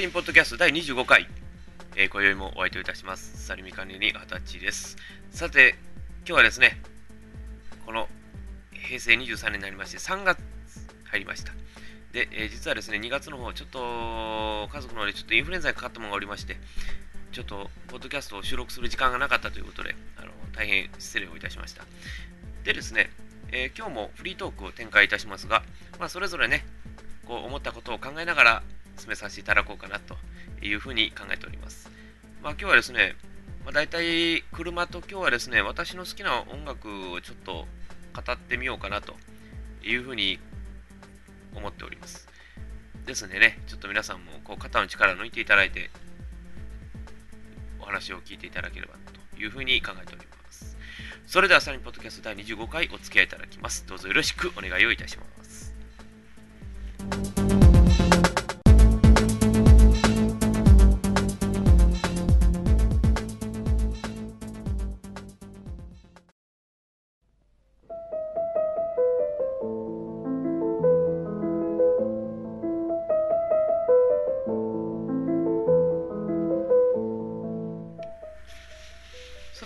リンポッドキャスト第25回、えー、今宵もお相手いたします。サリミカネに二十歳です。さて、今日はですね、この平成23年になりまして、3月入りました。で、えー、実はですね、2月の方、ちょっと家族の方でちょっとインフルエンザにかかったものがおりまして、ちょっと、ポッドキャストを収録する時間がなかったということで、あの大変失礼をいたしました。でですね、えー、今日もフリートークを展開いたしますが、まあ、それぞれね、こう思ったことを考えながら進めさせていただこうかなというふうに考えております。まあ、今日はですね、まあ、大体車と今日はですね、私の好きな音楽をちょっと語ってみようかなというふうに思っております。ですのでね、ちょっと皆さんもこう肩の力を抜いていただいて、お話を聞いていただければというふうに考えております。それでは、サニーポッドキャスト第25回お付き合いいただきます。どうぞよろしくお願いをいたします。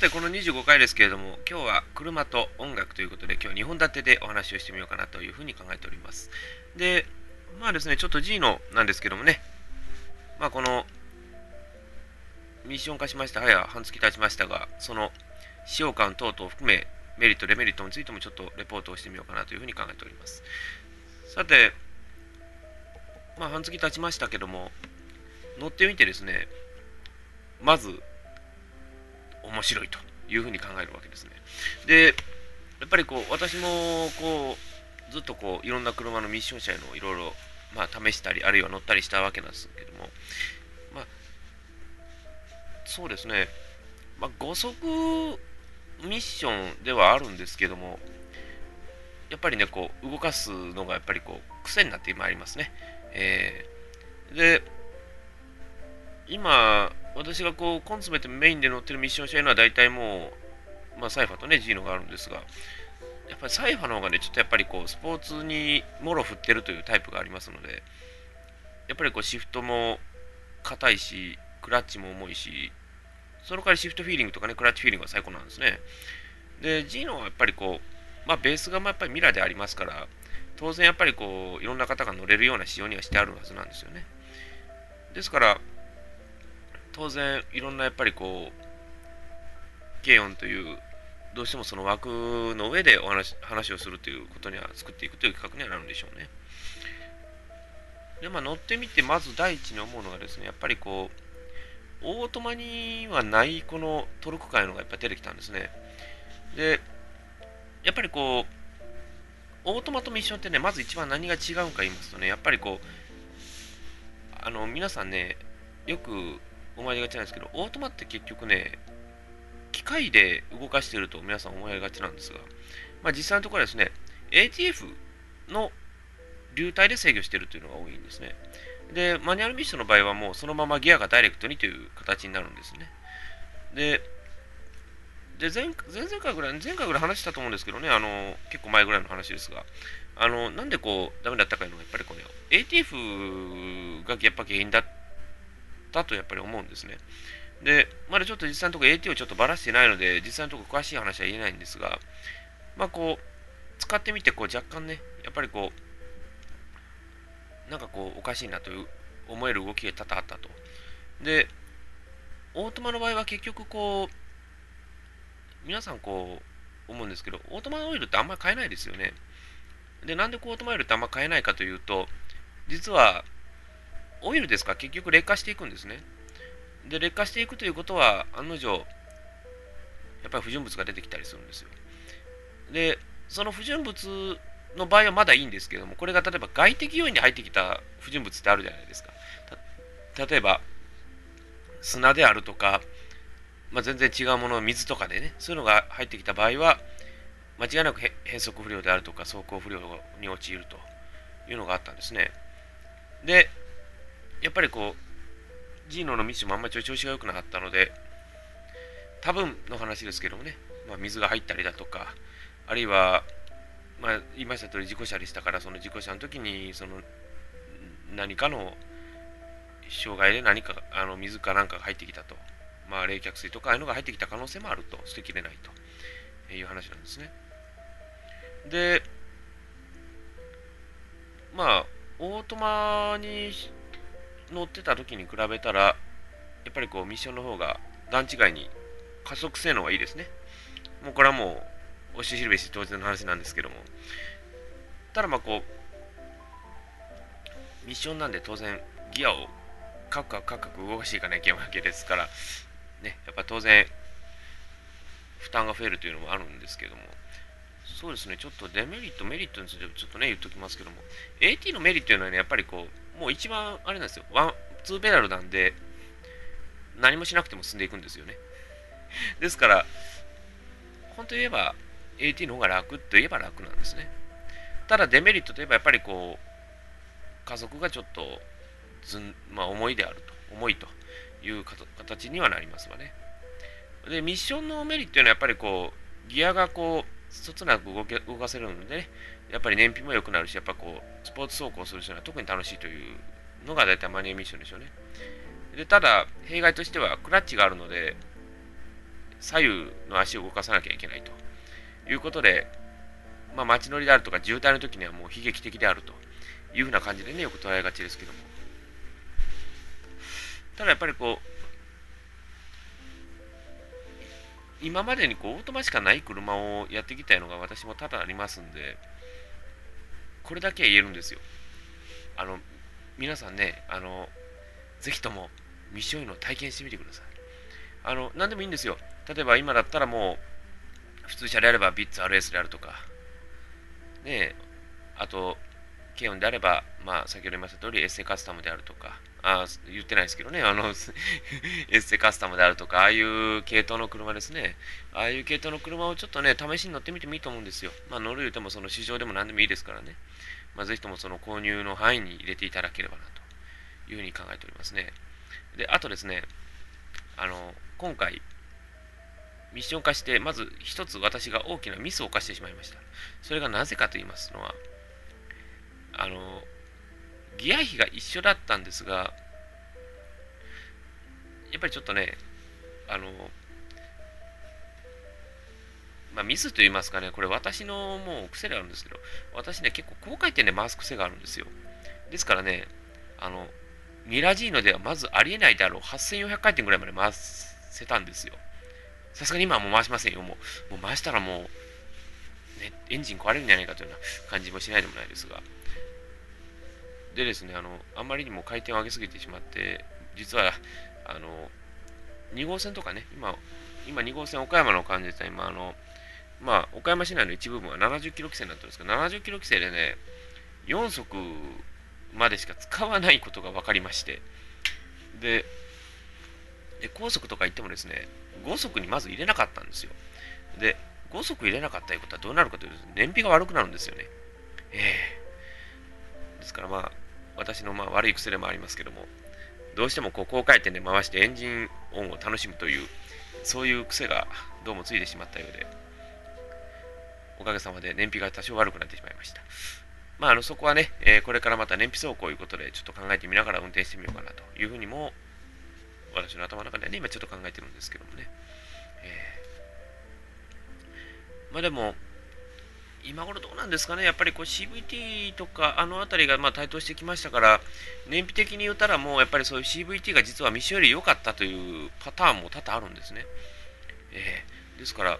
さてこの25回ですけれども、今日は車と音楽ということで、今日2本立てでお話をしてみようかなというふうに考えております。で、まあですね、ちょっと G のなんですけどもね、まあこのミッション化しました、早半月経ちましたが、その使用感等々を含め、メリット、デメリットについてもちょっとレポートをしてみようかなというふうに考えております。さて、まあ半月経ちましたけども、乗ってみてですね、まず面白いというふうに考えるわけですね。で、やっぱりこう、私もこう、ずっとこう、いろんな車のミッション車へのいろいろ、まあ、試したり、あるいは乗ったりしたわけなんですけども、まあ、そうですね、まあ、5速ミッションではあるんですけども、やっぱりね、こう、動かすのがやっぱりこう、癖になってまいりますね。えー、で、今、私がこう、コン詰めてメインで乗ってるミッション車いうのは大体もう、まあ、サイファとね、ジーノがあるんですが、やっぱりサイファの方がね、ちょっとやっぱりこう、スポーツにもろ振ってるというタイプがありますので、やっぱりこう、シフトも硬いし、クラッチも重いし、その代わりシフトフィーリングとかね、クラッチフィーリングが最高なんですね。で、ジーノはやっぱりこう、まあ、ベースがまやっぱりミラーでありますから、当然やっぱりこう、いろんな方が乗れるような仕様にはしてあるはずなんですよね。ですから、当然いろんなやっぱりこう軽音というどうしてもその枠の上でお話話をするということには作っていくという企画にはなるんでしょうね。でまあ乗ってみてまず第一に思うのがですねやっぱりこうオートマにはないこのトルク感のがやっぱり出てきたんですね。でやっぱりこうオートマとミッションってねまず一番何が違うか言いますとねやっぱりこうあの皆さんねよく思いがちなんですけど、オートマって結局ね、機械で動かしてると皆さん思いがちなんですが、まあ、実際のところはですね、ATF の流体で制御しているというのが多いんですね。で、マニュアルミッションの場合はもうそのままギアがダイレクトにという形になるんですね。で、で前前々回ぐらい、前回ぐらい話したと思うんですけどね、あの結構前ぐらいの話ですが、あのなんでこうダメだったかいうのは、やっぱりこの ATF がやっぱ原因だったとやっぱり思うんですね。で、まだちょっと実際のところ AT をちょっとばらしてないので、実際のところ詳しい話は言えないんですが、まあこう、使ってみてこう若干ね、やっぱりこう、なんかこうおかしいなという思える動きが多々あったと。で、オートマの場合は結局こう、皆さんこう思うんですけど、オートマオイルってあんまり買えないですよね。で、なんでこうオートマオイルってあんまり買えないかというと、実はオイルですか？結局劣化していくんですね。で、劣化していくということは、案の定、やっぱり不純物が出てきたりするんですよ。で、その不純物の場合はまだいいんですけども、これが例えば外的要因に入ってきた不純物ってあるじゃないですか。例えば、砂であるとか、まあ、全然違うもの、水とかでね、そういうのが入ってきた場合は、間違いなく変速不良であるとか、走行不良に陥るというのがあったんですね。で、やっぱりこう、ジーノのミッションもあんまり調子が良くなかったので、多分の話ですけどもね、まあ、水が入ったりだとか、あるいは、まあ、言いました通り事故車でしたから、その事故車の時に、その、何かの障害で何かあの水かなんかが入ってきたと、まあ、冷却水とかああいうのが入ってきた可能性もあると。捨てきれないと。いう話なんですね。で、まあ、オートマに乗ってた時に比べたら、やっぱりこうミッションの方が段違いに加速性能がいいですね。もうこれはもう、押し知るべし当然の話なんですけども。ただまあこう、ミッションなんで当然ギアをカクカクカクカク動かしていかなきゃいけないわけですから、ね、やっぱ当然負担が増えるというのもあるんですけども、そうですね、ちょっとデメリット、メリットについてちょっとね、言っときますけども、AT のメリットというのはね、やっぱりこう、もう一番あれなんですよ、ワン、ツーペダルなんで、何もしなくても進んでいくんですよね。ですから、本当言えば、AT の方が楽といえば楽なんですね。ただ、デメリットといえば、やっぱりこう、加速がちょっとずん、まあ、重いであると、重いという形にはなりますわね。で、ミッションのメリットというのは、やっぱりこう、ギアがこう、そつなく動け動かせるので、ね、やっぱり燃費も良くなるし、やっぱこう、スポーツ走行する人には特に楽しいというのが大体マニュアミッションでしょうね。でただ、弊害としてはクラッチがあるので、左右の足を動かさなきゃいけないということで、まあ、街乗りであるとか渋滞の時にはもう悲劇的であるというふうな感じでね、よく捉えがちですけども。ただやっぱりこう、今までにこうオートマしかない車をやってきたのが私も多々ありますんで、これだけは言えるんですよ。あの、皆さんね、あの、ぜひともミッションの体験してみてください。あの、何でもいいんですよ。例えば今だったらもう、普通車であればビッツ RS であるとか、ねあと、軽音であれば、まあ、先ほど言いました通り、エッセカスタムであるとか、あ言ってないですけどね、あの、エッセカスタムであるとか、ああいう系統の車ですね。ああいう系統の車をちょっとね、試しに乗ってみてもいいと思うんですよ。まあ、乗る言うても、その市場でも何でもいいですからね。まあ、ぜひともその購入の範囲に入れていただければな、というふうに考えておりますね。で、あとですね、あの、今回、ミッション化して、まず一つ私が大きなミスを犯してしまいました。それがなぜかと言いますのは、あの、ギア比が一緒だったんですが、やっぱりちょっとね、あの、まあ、ミスと言いますかね、これ私のもう癖であるんですけど、私ね、結構高回転で回す癖があるんですよ。ですからね、あの、ミラジーノではまずありえないであろう8400回転ぐらいまで回せたんですよ。さすがに今はもう回しませんよ。もうもう回したらもう、ね、エンジン壊れるんじゃないかというような感じもしないでもないですが。でですね、あの、あまりにも回転を上げすぎてしまって、実は、あの、2号線とかね、今、今2号線岡山の感じで今、あの、まあ、岡山市内の一部分は70キロ規制になってるんですけど、70キロ規制でね、4速までしか使わないことが分かりまして、で、で高速とか行ってもですね、5速にまず入れなかったんですよ。で、5速入れなかったということはどうなるかというと、燃費が悪くなるんですよね。ええー、ですからまあ、私のまあ悪い癖でもありますけども、どうしてもこう高回転で回してエンジン音を楽しむという、そういう癖がどうもついてしまったようで、おかげさまで燃費が多少悪くなってしまいました。まあ、あのそこはね、えー、これからまた燃費走行ということで、ちょっと考えてみながら運転してみようかなというふうにも、私の頭の中でね、今ちょっと考えてるんですけどもね。えー、まあでも、今頃どうなんですかね、やっぱりこう CVT とかあの辺りがま台頭してきましたから、燃費的に言ったらもうやっぱりそういう CVT が実はミッションより良かったというパターンも多々あるんですね。えー、ですから、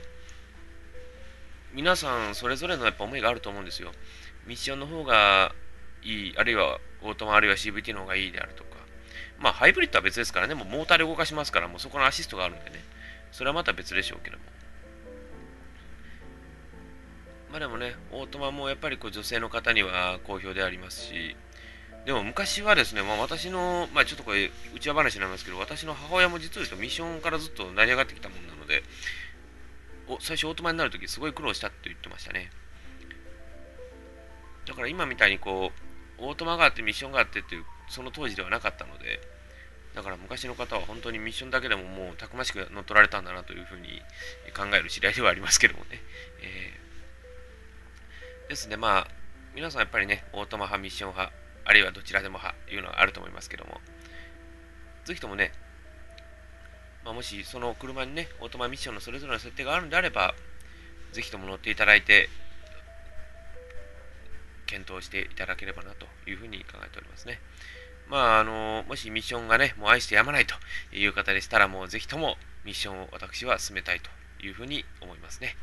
皆さんそれぞれのやっぱ思いがあると思うんですよ。ミッションの方がいい、あるいはオートマあるいは CVT の方がいいであるとか。まあハイブリッドは別ですからね、もうモーターで動かしますから、もうそこのアシストがあるんでね。それはまた別でしょうけども。まあでもね、オートマもやっぱりこう女性の方には好評でありますし、でも昔はですね、まあ、私の、まあ、ちょっとこれ、内輪話になんですけど、私の母親も実は言うとミッションからずっと成り上がってきたものなので、お最初オートマになるときすごい苦労したって言ってましたね。だから今みたいにこう、オートマがあってミッションがあってっていう、その当時ではなかったので、だから昔の方は本当にミッションだけでももうたくましく乗っ取られたんだなというふうに考える次第ではありますけどもね。えーですね、まあ、皆さんやっぱりね、オートマ派、ミッション派、あるいはどちらでも派いうのがあると思いますけども、ぜひともね、まあ、もしその車にね、オートマミッションのそれぞれの設定があるんであれば、ぜひとも乗っていただいて、検討していただければなというふうに考えておりますね。まあ、あの、もしミッションがね、もう愛してやまないという方でしたら、もうぜひともミッションを私は進めたいというふうに思いますね。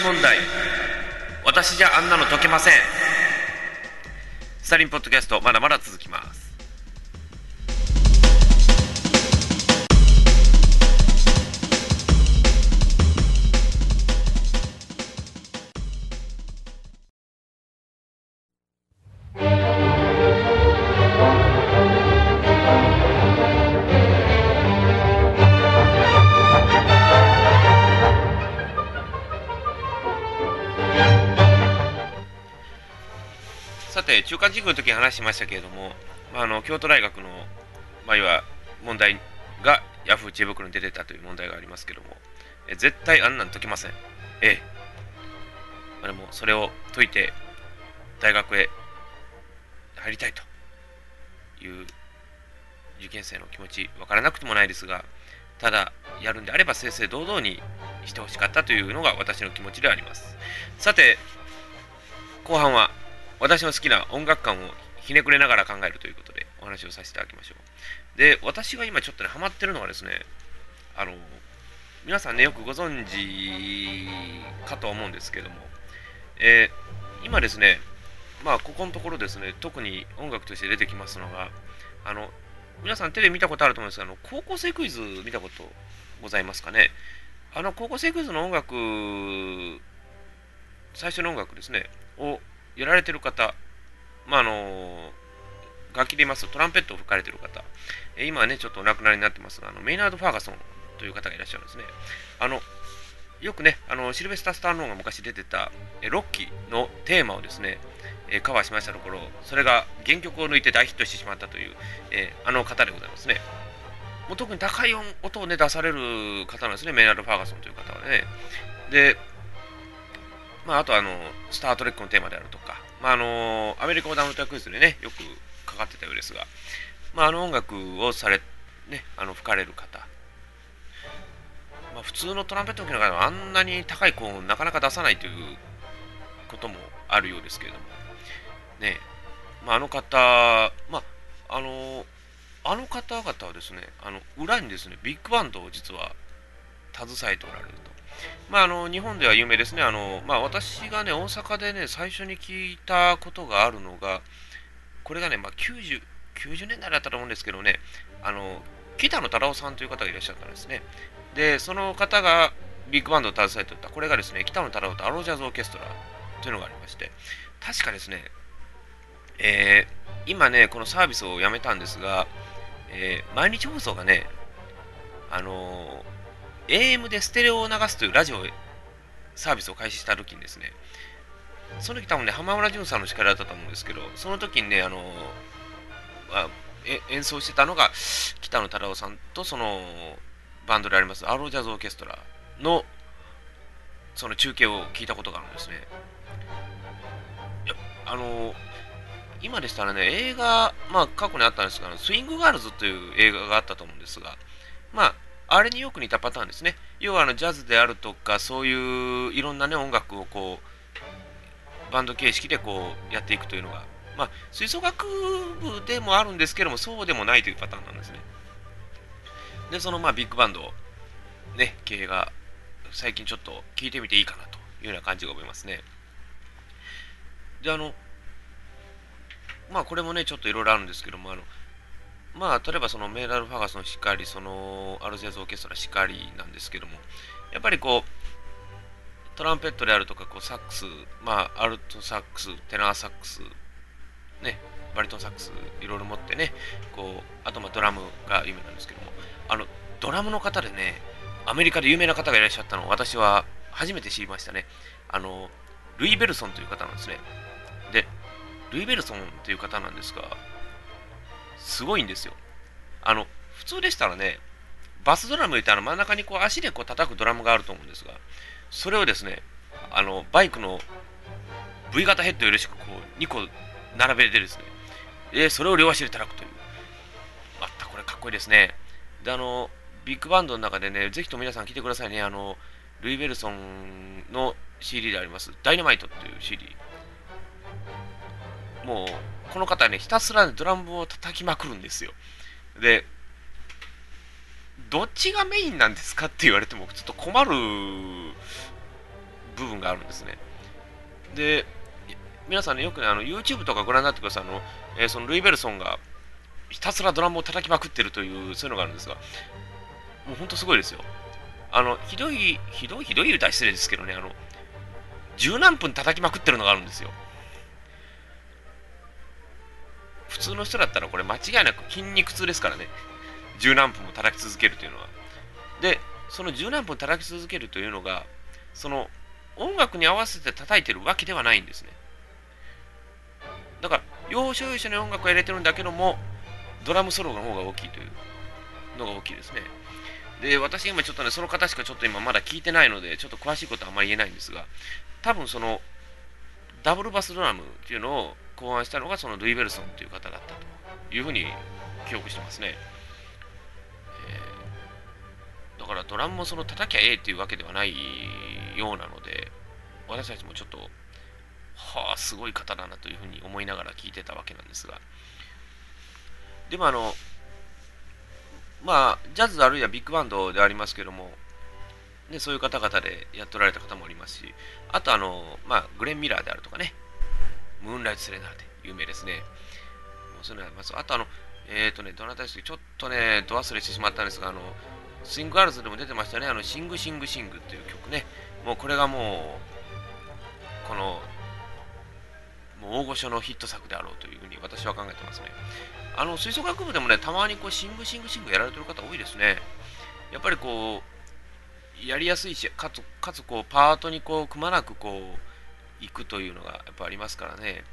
問題。私じゃあんなの解けません。スタリンポッドキャストまだまだ続きます。さて中間授業の時に話しましたけれども、まあ、あの京都大学の場合は問題がヤフー知恵袋に出てたという問題がありますけれどもえ絶対あんなん解けません。ええ。あれもそれを解いて大学へ入りたいと。いう受験生の気持ち分からなくてもないですがただやるんであれば正々堂々にしてほしかったというのが私の気持ちであります。さて後半は私の好きな音楽観をひねくれながら考えるということでお話をさせていただきましょう。で私が今ちょっとねハマってるのがですねあの皆さんねよくご存知かと思うんですけども、えー今ですねまあここのところですね特に音楽として出てきますのがあの皆さんテレビ見たことあると思うんですがあの高校生クイズ見たことございますかね？あの高校生クイズの音楽最初の音楽ですねをやられてる方まああの楽器で言いますとトランペットを吹かれてる方。え今はねちょっとお亡くなりになってますがあのメイナード・ファーガソンという方がいらっしゃるんですね。あのよくねあのシルベスター・スターローンが昔出てたえロッキーのテーマをですねえカバーしましたところそれが原曲を抜いて大ヒットしてしまったという、えあの方でございますね。もう特に高い音音をね出される方なんですねメイナード・ファーガソンという方はね。でまあ、あとあの、スター・トレックのテーマであるとか、まあ、あの、アメリカ横断ウルトラクイズでね、よくかかってたようですが、まあ、あの音楽をされ、ね、あの、吹かれる方、まあ、普通のトランペットの方はあんなに高い高音をなかなか出さないということもあるようですけれども、ね、まあ、あの方、まあ、あの、あの方々はですね、あの、裏にですね、ビッグバンドを実は携えておられると。まあ、あの日本では有名ですね。あの、まあ、私がね大阪でね最初に聞いたことがあるのがこれがね、まあ、90, 90年代だったと思うんですけどね。あの北野忠夫さんという方がいらっしゃったんですね。でその方がビッグバンドを携えておった。これがですね北野忠夫とアロージャズオーケストラというのがありまして。確かですね、えー今ねこのサービスをやめたんですが、えー毎日放送がねあのー AM でステレオを流すというラジオサービスを開始した時にですね、その時多分ね、浜村淳さんの力だったと思うんですけど、その時にね、あのあえ演奏してたのが北野忠夫さんとそのバンドでありますアロージャズオーケストラのその中継を聞いたことがあるんですね。あの今でしたらね、映画、まあ過去にあったんですが、スイングガールズという映画があったと思うんですが、まあ、あれによく似たパターンですね。要はあのジャズであるとか、そういういろんな、ね、音楽をこうバンド形式でこうやっていくというのが、まあ、吹奏楽部でもあるんですけども、そうでもないというパターンなんですね。で、そのまあビッグバンド、ね、経営が最近ちょっと聞いてみていいかなというような感じが思いますね。で、あの、まあこれもね、ちょっといろいろあるんですけども、あの、まあ、例えばそのメーラル・ファガソンしかり、そのアルゼーズ・オーケストラしかりなんですけども、やっぱりこう、トランペットであるとか、こうサックス、まあ、アルトサックス、テナーサックス、ね、バリトンサックス、いろいろ持ってね、こう、あとまあドラムが有名なんですけども、あの、ドラムの方でね、アメリカで有名な方がいらっしゃったのを私は初めて知りましたね。あの、ルイ・ベルソンという方なんですね。で、ルイ・ベルソンという方なんですが、すごいんですよ。あの、普通でしたらね、バスドラムってあの真ん中にこう足でこう叩くドラムがあると思うんですが、それをですね、あの、バイクの V 型ヘッドよろしくこう2個並べてですね、で、それを両足で叩くという。またこれかっこいいですね。で、あの、ビッグバンドの中でね、ぜひとも皆さん来てくださいね。あの、ルイ・ベルソンの CD であります、ダイナマイトっていう CD。もう、この方ね、ひたすらドラムを叩きまくるんですよ。で、どっちがメインなんですかって言われても、ちょっと困る部分があるんですね。で、皆さんね、よくね、あの YouTube とかご覧になってください。あの、えー、そのルイ・ベルソンがひたすらドラムを叩きまくってるという、そういうのがあるんですが、もうほんとすごいですよ。あの、ひどい、ひどい、ひどい歌失礼ですけどね、あの、十何分叩きまくってるのがあるんですよ。普通の人だったらこれ間違いなく筋肉痛ですからね。十何分も叩き続けるというのは。で、その十何分叩き続けるというのが、その音楽に合わせて叩いてるわけではないんですね。だから、要所要所に音楽を入れてるんだけども、ドラムソロの方が大きいというのが大きいですね。で、私今ちょっとね、その方しかちょっと今まだ聞いてないので、ちょっと詳しいことはあんまり言えないんですが、多分その、ダブルバスドラムっていうのを考案したのがそのルイ・ベルソンという方だったというふうに記憶してますね。えー、だからドラムもその叩きゃええっていうわけではないようなので、私たちもちょっと、はあ、すごい方だなというふうに思いながら聞いてたわけなんですが、でもあの、まあ、ジャズあるいはビッグバンドでありますけども、ね、そういう方々でやっておられた方もおりますし、あとあの、まあ、グレン・ミラーであるとかね、ムーンライト・セレナーデで有名ですね。もうそういうのあります。あとあの、えっ、ー、とね、どなたですちょっとね、ど忘れしてしまったんですが、あの、スイングガールズでも出てましたね、あの、シング・シング・シングっていう曲ね。もうこれがもう、この、もう大御所のヒット作であろうというふうに私は考えてますね。あの吹奏楽部でもね、たまにこうシングシングシングやられてる方多いですね。やっぱりこう、やりやすいし、かつ、かつこう、パートにこう、くまなくこう、行くというのがやっぱありますからね。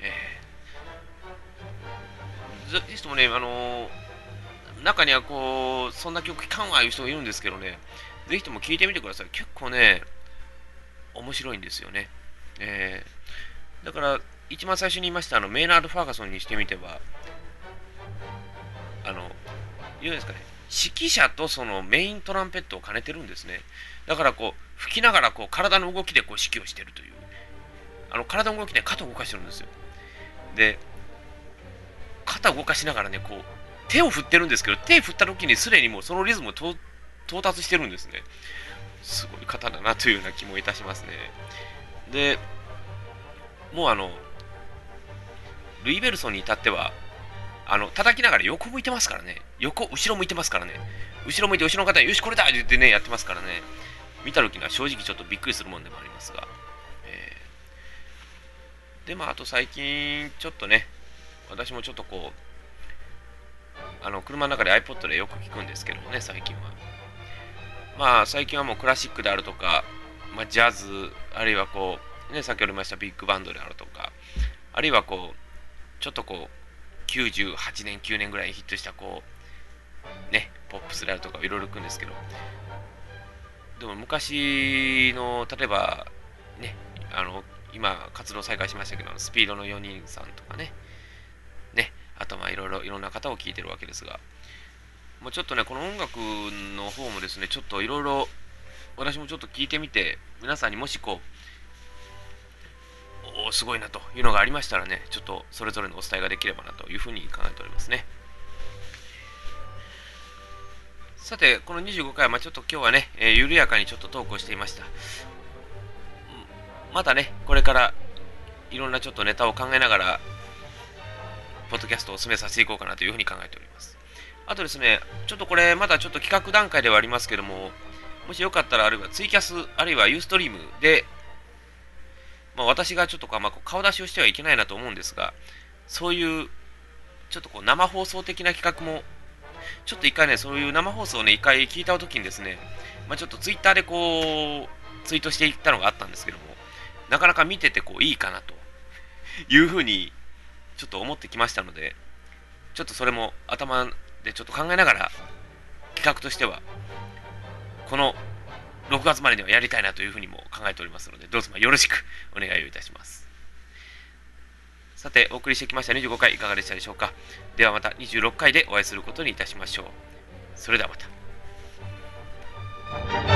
えー、ぜひともね、あのー、中にはこう、そんな曲聴かんわいう人もいるんですけどね、ぜひとも聴いてみてください。結構ね、面白いんですよね。えー、だから、一番最初に言いましたあのメイナード・ファーガソンにしてみては、あの、言うんですかね、指揮者とそのメイントランペットを兼ねてるんですね。だからこう、吹きながらこう体の動きでこう指揮をしてるという。あの体の動きで肩を動かしてるんですよ。で、肩を動かしながらね、こう、手を振ってるんですけど、手振った時にすでにもうそのリズムを到達してるんですね。すごい方だなというような気もいたしますね。で、もうあの、ルイ・ベルソンに至っては、あの、叩きながら横向いてますからね。横、後ろ向いてますからね。後ろ向いて後ろの方に、よし、これだって言ってね、やってますからね。見た時には正直ちょっとびっくりするもんでもありますが。で、まあ、あと最近、ちょっとね、私もちょっとこう、あの、車の中で iPod でよく聞くんですけどもね、最近は。まあ、最近はもうクラシックであるとか、まあ、ジャズ、あるいはこう、ね、先ほど言いましたビッグバンドであるとか、あるいはこう、ちょっとこう、98年、9年ぐらいにヒットしたこう、ね、ポップスであるとかいろいろくんですけど、でも昔の、例えば、ね、あの、今活動再開しましたけど、スピードの4人さんとかね、ね、あとまあいろいろいろんな方を聞いてるわけですが、もうちょっとね、この音楽の方もですね、ちょっといろいろ私もちょっと聞いてみて、皆さんにもしこう、おすごいなというのがありましたらね、ちょっとそれぞれのお伝えができればなというふうに考えておりますね。さて、この25回は、まあ、ちょっと今日はね、えー、緩やかにちょっとトークをしていました。またね、これからいろんなちょっとネタを考えながら、ポッドキャストを進めさせていこうかなというふうに考えております。あとですね、ちょっとこれ、まだちょっと企画段階ではありますけども、もしよかったら、あるいはツイキャス、あるいはユーストリームで、まあ、私がちょっとかまあ、顔出しをしてはいけないなと思うんですが、そういう、ちょっとこう生放送的な企画もちょっと一回ね、そういう生放送をね、一回聞いた時にですね、まあ、ちょっとツイッターでこう、ツイートしていったのがあったんですけども、なかなか見ててこういいかなというふうにちょっと思ってきましたので、ちょっとそれも頭でちょっと考えながら、企画としては、この6月までにはやりたいなというふうにも考えておりますので、どうぞよろしくお願いをいたします。さて、お送りしてきました25回いかがでしたでしょうか？ではまた26回でお会いすることにいたしましょう。それではまた。